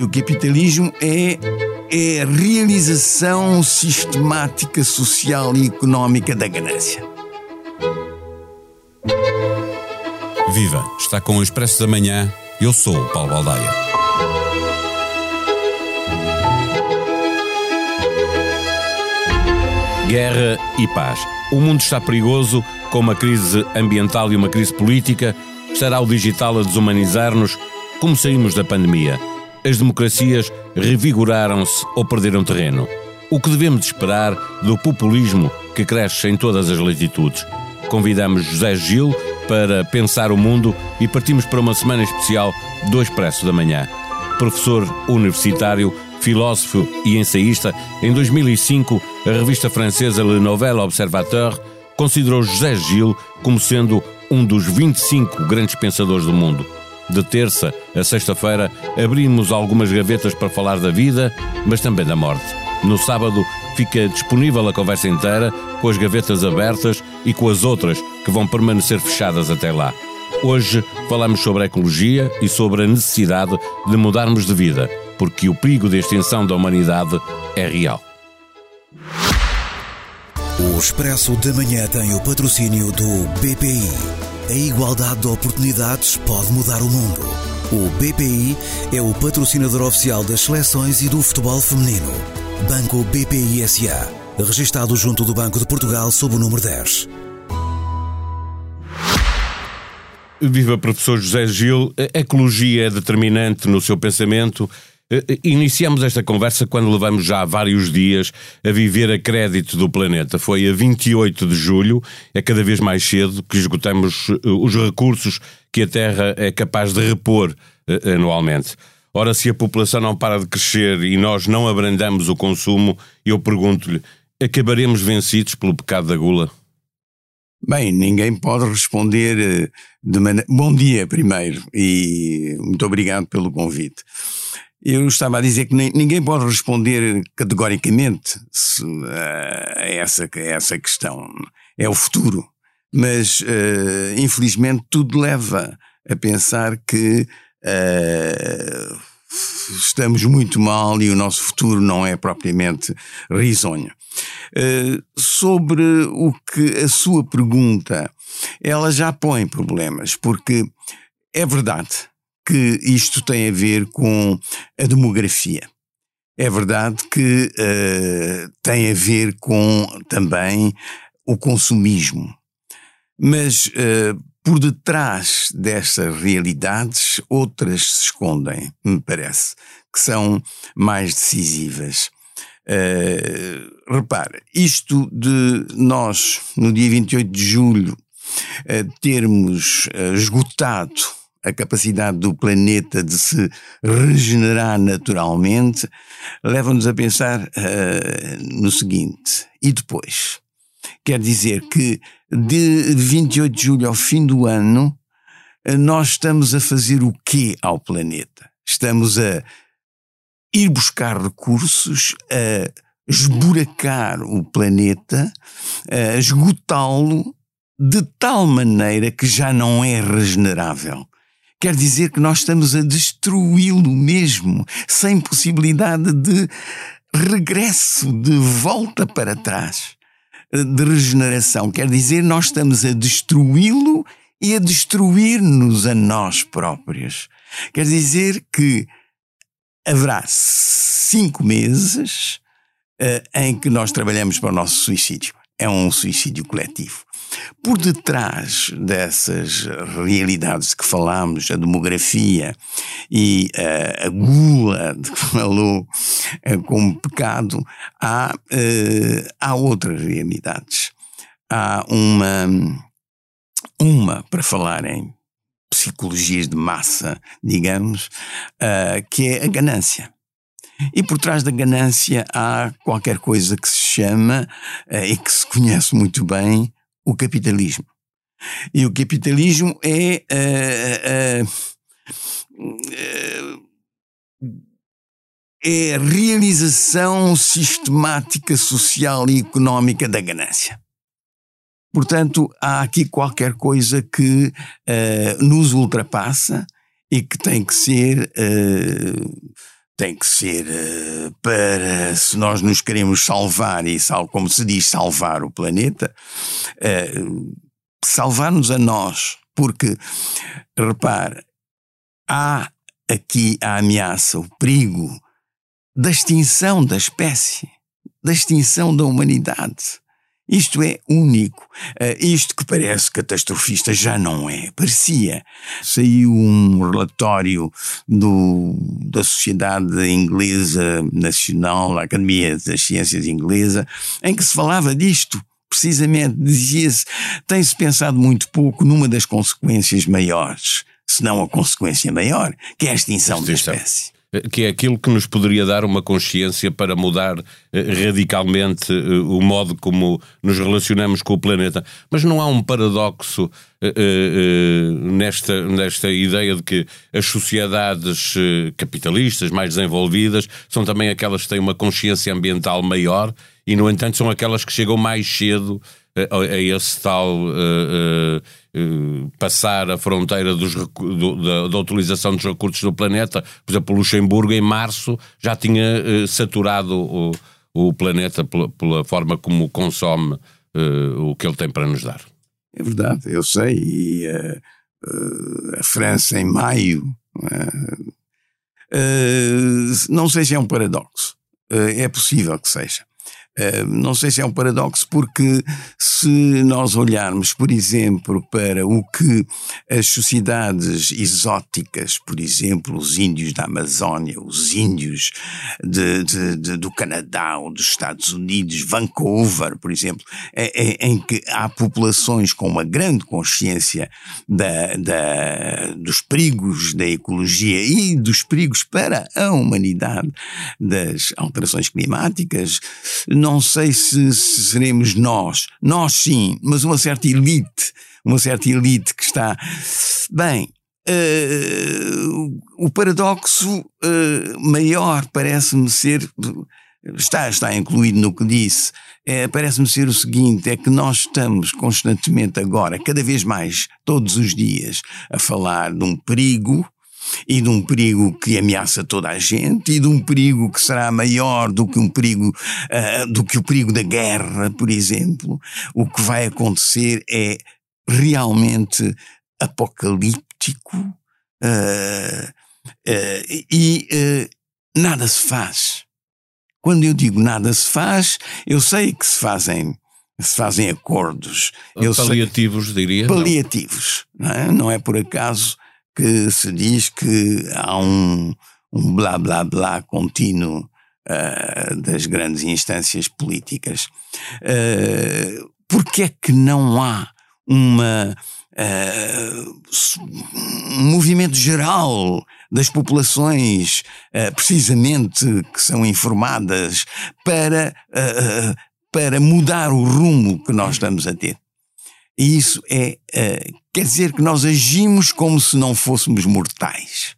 O capitalismo é, é a realização sistemática, social e económica da ganância. Viva! Está com o Expresso da Manhã. Eu sou o Paulo Baldaia. Guerra e paz. O mundo está perigoso, com uma crise ambiental e uma crise política. Estará o digital a desumanizar-nos? Como saímos da pandemia? As democracias revigoraram-se ou perderam terreno. O que devemos esperar do populismo que cresce em todas as latitudes? Convidamos José Gil para pensar o mundo e partimos para uma semana especial do Expresso da Manhã. Professor universitário, filósofo e ensaísta, em 2005 a revista francesa Le Nouvel Observateur considerou José Gil como sendo um dos 25 grandes pensadores do mundo. De terça a sexta-feira abrimos algumas gavetas para falar da vida, mas também da morte. No sábado fica disponível a conversa inteira, com as gavetas abertas e com as outras que vão permanecer fechadas até lá. Hoje falamos sobre a ecologia e sobre a necessidade de mudarmos de vida, porque o perigo de extinção da humanidade é real. O Expresso da Manhã tem o patrocínio do BPI. A igualdade de oportunidades pode mudar o mundo. O BPI é o patrocinador oficial das seleções e do futebol feminino. Banco BPI SA. Registado junto do Banco de Portugal sob o número 10. Viva professor José Gil, a ecologia é determinante no seu pensamento iniciamos esta conversa quando levamos já vários dias a viver a crédito do planeta. Foi a 28 de julho, é cada vez mais cedo que esgotamos eh, os recursos que a Terra é capaz de repor anualmente. Ora, se a população não para de crescer e nós não abrandamos o consumo, eu pergunto-lhe: acabaremos vencidos pelo pecado da gula? Bem, ninguém pode responder de maneira. Bom dia, primeiro, e muito obrigado pelo convite. Eu estava a dizer que ninguém pode responder categoricamente a, essa, a essa questão. É o futuro. Mas, uh, infelizmente, tudo leva a pensar que uh, estamos muito mal e o nosso futuro não é propriamente risonho. Uh, sobre o que a sua pergunta, ela já põe problemas, porque é verdade que isto tem a ver com a demografia. É verdade que uh, tem a ver com também o consumismo. Mas uh, por detrás destas realidades, outras se escondem, me parece, que são mais decisivas. Uh, repare, isto de nós, no dia 28 de julho, uh, termos esgotado a capacidade do planeta de se regenerar naturalmente, leva-nos a pensar uh, no seguinte: e depois? Quer dizer que de 28 de julho ao fim do ano, uh, nós estamos a fazer o quê ao planeta? Estamos a ir buscar recursos, a esburacar o planeta, a esgotá-lo de tal maneira que já não é regenerável. Quer dizer que nós estamos a destruí-lo mesmo, sem possibilidade de regresso, de volta para trás, de regeneração. Quer dizer, nós estamos a destruí-lo e a destruir-nos a nós próprios. Quer dizer que haverá cinco meses uh, em que nós trabalhamos para o nosso suicídio. É um suicídio coletivo. Por detrás dessas realidades que falamos, a demografia e uh, a gula de que falou uh, como pecado, há, uh, há outras realidades. Há uma, uma, para falar em psicologias de massa, digamos, que é a ganância. E por trás da ganância há qualquer coisa que se chama e que se conhece muito bem o capitalismo. E o capitalismo é. Uh, é a realização sistemática social e económica da ganância. Portanto, há aqui qualquer coisa que uh, nos ultrapassa e que tem que ser uh, tem que ser para, se nós nos queremos salvar e, sal, como se diz, salvar o planeta, salvar-nos a nós. Porque, repare, há aqui a ameaça, o perigo da extinção da espécie, da extinção da humanidade. Isto é único. Uh, isto que parece catastrofista já não é. Parecia. Saiu um relatório do, da Sociedade Inglesa Nacional, a Academia das Ciências Inglesa, em que se falava disto. Precisamente, dizia-se, tem-se pensado muito pouco numa das consequências maiores, se não a consequência maior, que é a extinção, extinção. da espécie que é aquilo que nos poderia dar uma consciência para mudar eh, radicalmente eh, o modo como nos relacionamos com o planeta. Mas não há um paradoxo eh, nesta, nesta ideia de que as sociedades capitalistas mais desenvolvidas são também aquelas que têm uma consciência ambiental maior e, no entanto, são aquelas que chegam mais cedo a, a esse tal uh, uh, uh, passar a fronteira dos, do, da, da, utilização dos recursos do planeta. Por exemplo, Luxemburgo, em março, já tinha saturado o, o planeta pela, pela, forma como consome o que ele tem para nos dar. É verdade, eu sei. E a França, em maio, não sei se é um paradoxo. é possível que seja. Eh, não sei se é um paradoxo, porque se nós olharmos, por exemplo, para o que as sociedades exóticas, por exemplo, os índios da Amazónia, os índios de, de, de, do Canadá ou dos Estados Unidos, Vancouver, por exemplo, é, é, em que há populações com uma grande consciência da, da, dos perigos da ecologia e dos perigos para a humanidade das alterações climáticas, não sei se, se seremos nós, nós sim, mas uma certa elite, uma certa elite que está. Bem, Uh, o paradoxo uh, maior parece-me ser, está, está incluído no que disse, é, parece-me ser o seguinte: é que nós estamos constantemente agora, cada vez mais, todos os dias, a falar de um perigo e de um perigo que ameaça toda a gente e de um perigo que será maior do que um perigo uh, do que o perigo da guerra, por exemplo. O que vai acontecer é realmente apocalíptico uh, uh, e nada se faz. Quando eu digo nada se faz, eu sei que se fazem se fazem acordos. Paliativos, sei, diria. Paliativos. Não é? não é por acaso que se diz que há um, um blá blá blá contínuo uh, das grandes instâncias políticas. Uh, Porquê é que não há uma, uh, um movimento geral das populações, uh, precisamente que são informadas, para, para mudar o rumo que nós estamos a ter? E isso é, quer dizer que nós agimos como se não fôssemos mortais.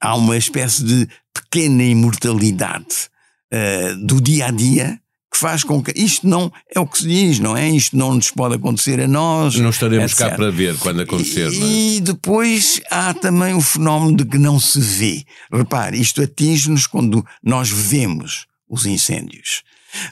Há uma espécie de pequena imortalidade uh, do dia a dia que faz com que isto não é o que se diz, não é? Isto não nos pode acontecer a nós. Não estaremos etc. cá para ver quando acontecer. E, é? e depois há também o fenómeno de que não se vê. Repare, isto atinge-nos quando nós vemos os incêndios.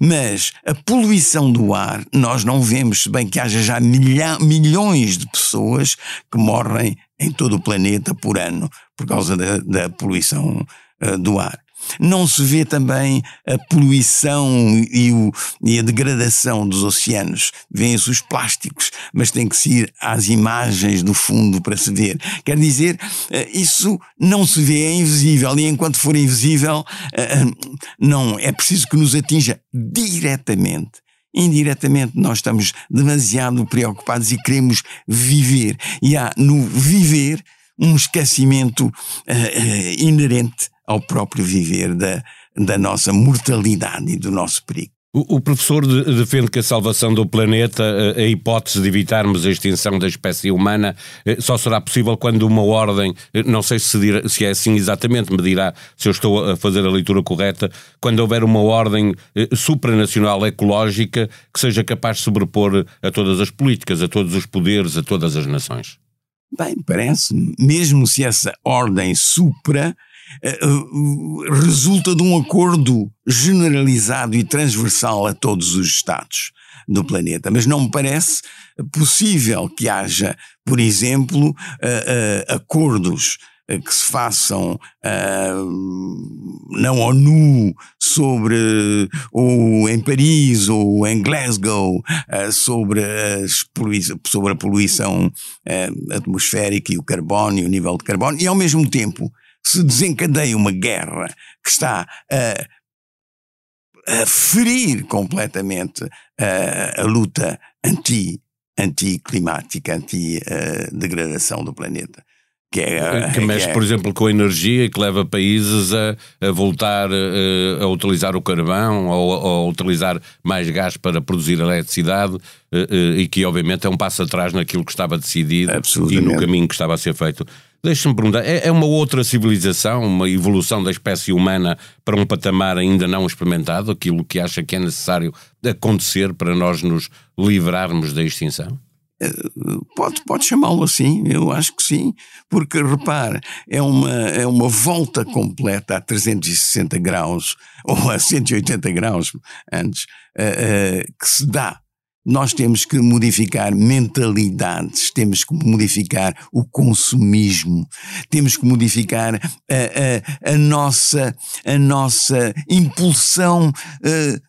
Mas a poluição do ar, nós não vemos, se bem que haja já milha, milhões de pessoas que morrem em todo o planeta por ano por causa da, da poluição uh, do ar. Não se vê também a poluição e, o, e a degradação dos oceanos. Vêem-se os plásticos, mas tem que se ir às imagens do fundo para se ver. Quer dizer, eh, isso não se vê, é invisível, e enquanto for invisível, eh, eh, não é preciso que nos atinja diretamente indiretamente nós estamos demasiado preocupados e queremos viver. E há no viver um esquecimento uh, uh, inerente ao próprio viver da, da nossa mortalidade e do nosso perigo. O, professor defende que a salvação do planeta, a hipótese de evitarmos a extinção da espécie humana, eh, só será possível quando uma ordem, eh, não sei se, dirá, se é assim exatamente, me dirá se eu estou a fazer a leitura correta, quando houver uma ordem eh, supranacional ecológica que seja capaz de sobrepor a todas as políticas, a todos os poderes, a todas as nações. Bem, parece, mesmo se essa ordem supra resulta de um acordo generalizado e transversal a todos os Estados do planeta. Mas não me parece possível que haja, por exemplo, acordos que se façam uh, na ONU sobre ou em Paris ou em Glasgow sobre, sobre a poluição atmosférica e o carbono e o nível de carbono e ao mesmo tempo se desencadeia uma guerra que está a, a ferir completamente a luta anti anticlimática, anti-degradação do planeta. Que, é, que mexe, que é... por exemplo, com a energia e que leva países a, a voltar a, eh, a utilizar o carvão ou a, utilizar mais gás para produzir eletricidade eh, eh, e que, obviamente, é um passo atrás naquilo que estava decidido e no caminho que estava a ser feito. Deixa-me perguntar, é, é uma outra civilização, uma evolução da espécie humana para um patamar ainda não experimentado, aquilo que acha que é necessário acontecer para nós nos livrarmos da extinção? Pode, pode chamá-lo assim, eu acho que sim, porque repare, é uma, é uma volta completa a 360 graus, ou a 180 graus antes, uh, uh, que se dá. Nós temos que modificar mentalidades, temos que modificar o consumismo, temos que modificar a, a, a nossa, a nossa impulsão uh,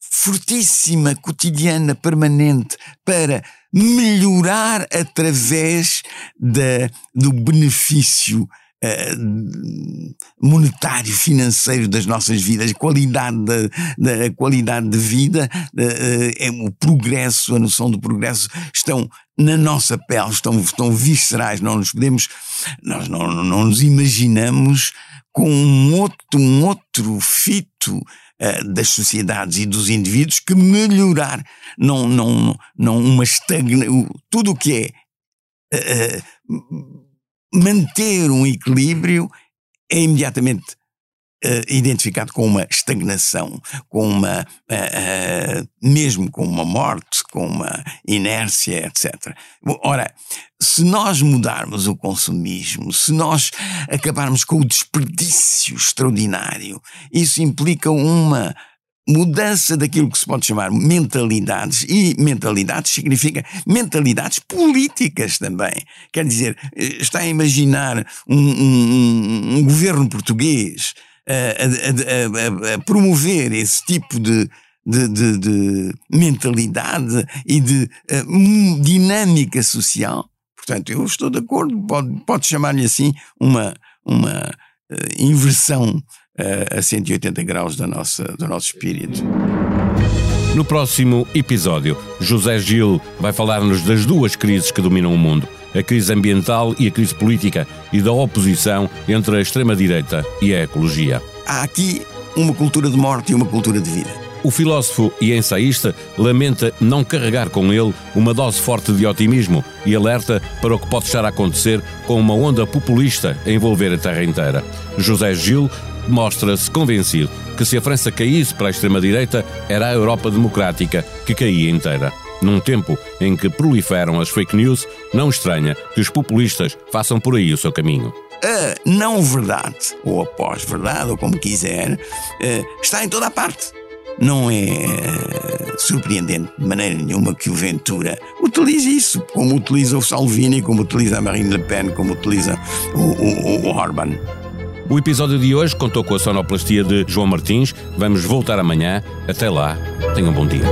fortíssima, cotidiana, permanente, para melhorar através da, do benefício monetário, financeiro das nossas vidas, a qualidade, da, da qualidade de vida, uh, é, o progresso, a noção do progresso estão na nossa pele, estão, estão viscerais, não nos podemos, nós não, não nos imaginamos com um outro, um outro fito das sociedades e dos indivíduos que melhorar, não, não, não uma estagna, tudo o que é uh, manter um equilíbrio é imediatamente uh, identificado com uma estagnação, com uma, uh, uh, mesmo com uma morte, com uma inércia, etc. Ora, se nós mudarmos o consumismo, se nós acabarmos com o desperdício extraordinário, isso implica uma mudança daquilo que se pode chamar mentalidades, e mentalidades significa mentalidades políticas também. Quer dizer, está a imaginar um, um, um governo português a, a, a, promover esse tipo de, de, de, de mentalidade e de uh, dinâmica social. Portanto, eu estou de acordo, pode, pode chamar-lhe assim uma, uma uh, inversão uh, a 180 graus da nossa, do nosso espírito. No próximo episódio, José Gil vai falar-nos das duas crises que dominam o mundo a crise ambiental e a crise política e da oposição entre a extrema-direita e a ecologia. Há aqui uma cultura de morte e uma cultura de vida. O filósofo e ensaísta lamenta não carregar com ele uma dose forte de otimismo e alerta para o que pode estar a acontecer com uma onda populista a envolver a terra inteira. José Gil mostra-se convencido que se a França caísse para a extrema-direita, era a Europa democrática que caía inteira. Num tempo em que proliferam as fake news, não estranha que os populistas façam por aí o seu caminho. A não verdade, ou a pós-verdade, ou como quiser, eh, está em toda a parte. Não é eh, surpreendente de maneira nenhuma que o Ventura utilize isso, como utiliza o Salvini, como utiliza a Marine Le Pen, como utiliza o, o, o Orban. O episódio de hoje contou com a sonoplastia de João Martins. Vamos voltar amanhã. Até lá, tenham um bom dia.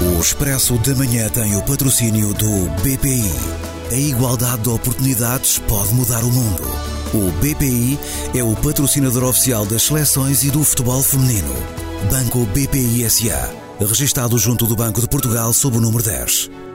O Expresso da Manhã tem o patrocínio do BPI. A igualdade de oportunidades pode mudar o mundo. O BPI é o patrocinador oficial das seleções e do futebol feminino. Banco BPI SA. Registado junto do Banco de Portugal sob o número 10.